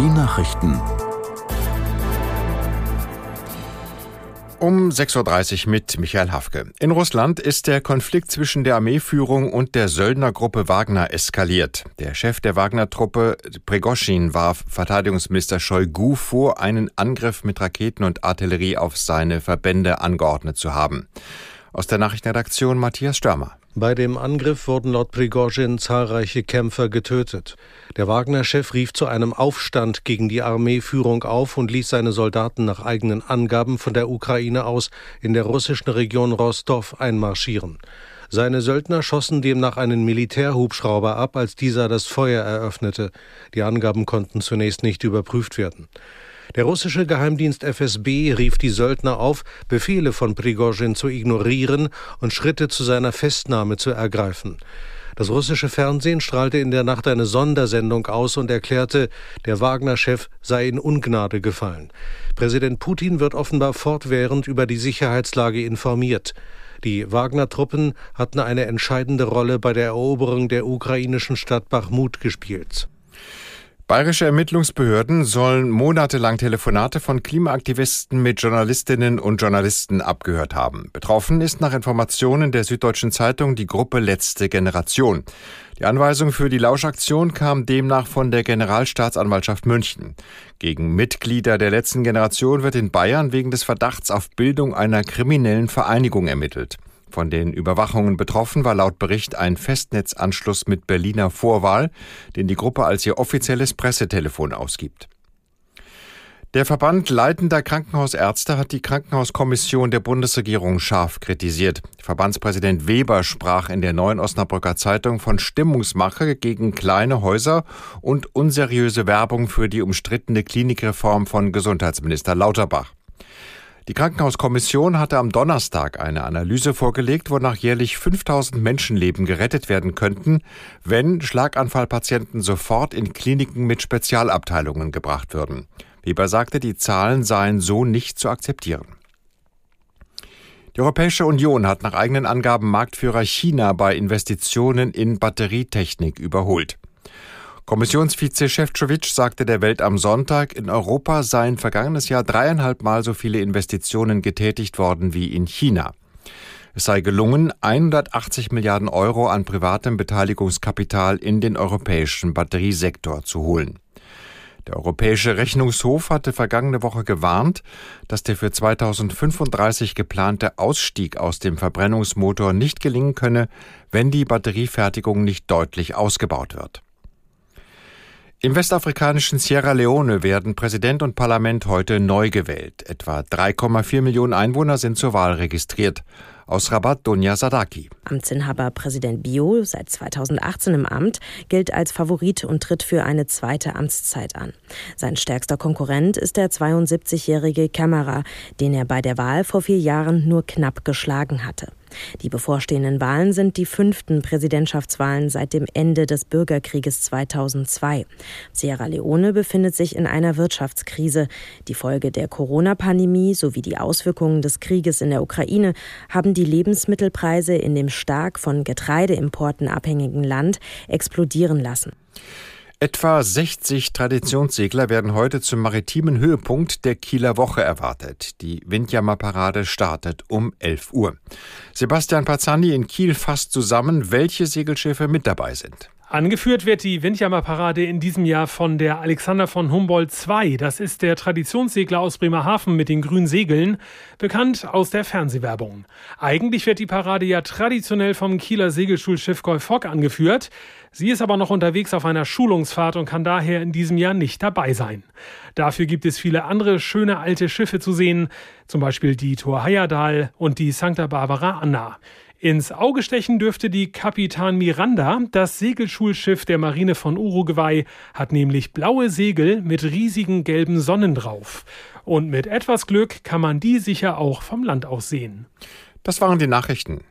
Die Nachrichten. Um 6.30 Uhr mit Michael Hafke. In Russland ist der Konflikt zwischen der Armeeführung und der Söldnergruppe Wagner eskaliert. Der Chef der Wagner-Truppe, Pregoschin, warf Verteidigungsminister Shoigu vor, einen Angriff mit Raketen und Artillerie auf seine Verbände angeordnet zu haben. Aus der Nachrichtenredaktion Matthias Störmer. Bei dem Angriff wurden laut Prigozhin zahlreiche Kämpfer getötet. Der Wagner-Chef rief zu einem Aufstand gegen die Armeeführung auf und ließ seine Soldaten nach eigenen Angaben von der Ukraine aus in der russischen Region Rostov einmarschieren. Seine Söldner schossen demnach einen Militärhubschrauber ab, als dieser das Feuer eröffnete. Die Angaben konnten zunächst nicht überprüft werden. Der russische Geheimdienst FSB rief die Söldner auf, Befehle von Prigozhin zu ignorieren und Schritte zu seiner Festnahme zu ergreifen. Das russische Fernsehen strahlte in der Nacht eine Sondersendung aus und erklärte, der Wagner-Chef sei in Ungnade gefallen. Präsident Putin wird offenbar fortwährend über die Sicherheitslage informiert. Die Wagner-Truppen hatten eine entscheidende Rolle bei der Eroberung der ukrainischen Stadt Bachmut gespielt. Bayerische Ermittlungsbehörden sollen monatelang Telefonate von Klimaaktivisten mit Journalistinnen und Journalisten abgehört haben. Betroffen ist nach Informationen der Süddeutschen Zeitung die Gruppe Letzte Generation. Die Anweisung für die Lauschaktion kam demnach von der Generalstaatsanwaltschaft München. Gegen Mitglieder der letzten Generation wird in Bayern wegen des Verdachts auf Bildung einer kriminellen Vereinigung ermittelt. Von den Überwachungen betroffen war laut Bericht ein Festnetzanschluss mit Berliner Vorwahl, den die Gruppe als ihr offizielles Pressetelefon ausgibt. Der Verband leitender Krankenhausärzte hat die Krankenhauskommission der Bundesregierung scharf kritisiert. Verbandspräsident Weber sprach in der neuen Osnabrücker Zeitung von Stimmungsmache gegen kleine Häuser und unseriöse Werbung für die umstrittene Klinikreform von Gesundheitsminister Lauterbach. Die Krankenhauskommission hatte am Donnerstag eine Analyse vorgelegt, wonach jährlich 5000 Menschenleben gerettet werden könnten, wenn Schlaganfallpatienten sofort in Kliniken mit Spezialabteilungen gebracht würden. Weber sagte, die Zahlen seien so nicht zu akzeptieren. Die Europäische Union hat nach eigenen Angaben Marktführer China bei Investitionen in Batterietechnik überholt. Kommissionsvize Šefčovič sagte der Welt am Sonntag, in Europa seien vergangenes Jahr dreieinhalb Mal so viele Investitionen getätigt worden wie in China. Es sei gelungen, 180 Milliarden Euro an privatem Beteiligungskapital in den europäischen Batteriesektor zu holen. Der Europäische Rechnungshof hatte vergangene Woche gewarnt, dass der für 2035 geplante Ausstieg aus dem Verbrennungsmotor nicht gelingen könne, wenn die Batteriefertigung nicht deutlich ausgebaut wird. Im westafrikanischen Sierra Leone werden Präsident und Parlament heute neu gewählt. Etwa 3,4 Millionen Einwohner sind zur Wahl registriert. Aus Rabat Dunja Sadaki. Amtsinhaber Präsident Bio, seit 2018 im Amt, gilt als Favorit und tritt für eine zweite Amtszeit an. Sein stärkster Konkurrent ist der 72-jährige Camara, den er bei der Wahl vor vier Jahren nur knapp geschlagen hatte. Die bevorstehenden Wahlen sind die fünften Präsidentschaftswahlen seit dem Ende des Bürgerkrieges 2002. Sierra Leone befindet sich in einer Wirtschaftskrise. Die Folge der Corona-Pandemie sowie die Auswirkungen des Krieges in der Ukraine haben die Lebensmittelpreise in dem stark von Getreideimporten abhängigen Land explodieren lassen. Etwa 60 Traditionssegler werden heute zum maritimen Höhepunkt der Kieler Woche erwartet. Die Windjammerparade startet um 11 Uhr. Sebastian Pazzani in Kiel fasst zusammen, welche Segelschiffe mit dabei sind. Angeführt wird die Windjammerparade in diesem Jahr von der Alexander von Humboldt II. Das ist der Traditionssegler aus Bremerhaven mit den grünen Segeln, bekannt aus der Fernsehwerbung. Eigentlich wird die Parade ja traditionell vom Kieler Segelschulschiff Golf Fock angeführt. Sie ist aber noch unterwegs auf einer Schulungsfahrt und kann daher in diesem Jahr nicht dabei sein. Dafür gibt es viele andere schöne alte Schiffe zu sehen, zum Beispiel die Thor Heyerdahl und die Santa Barbara Anna. Ins Auge stechen dürfte die Kapitan Miranda. Das Segelschulschiff der Marine von Uruguay hat nämlich blaue Segel mit riesigen gelben Sonnen drauf. Und mit etwas Glück kann man die sicher auch vom Land aus sehen. Das waren die Nachrichten.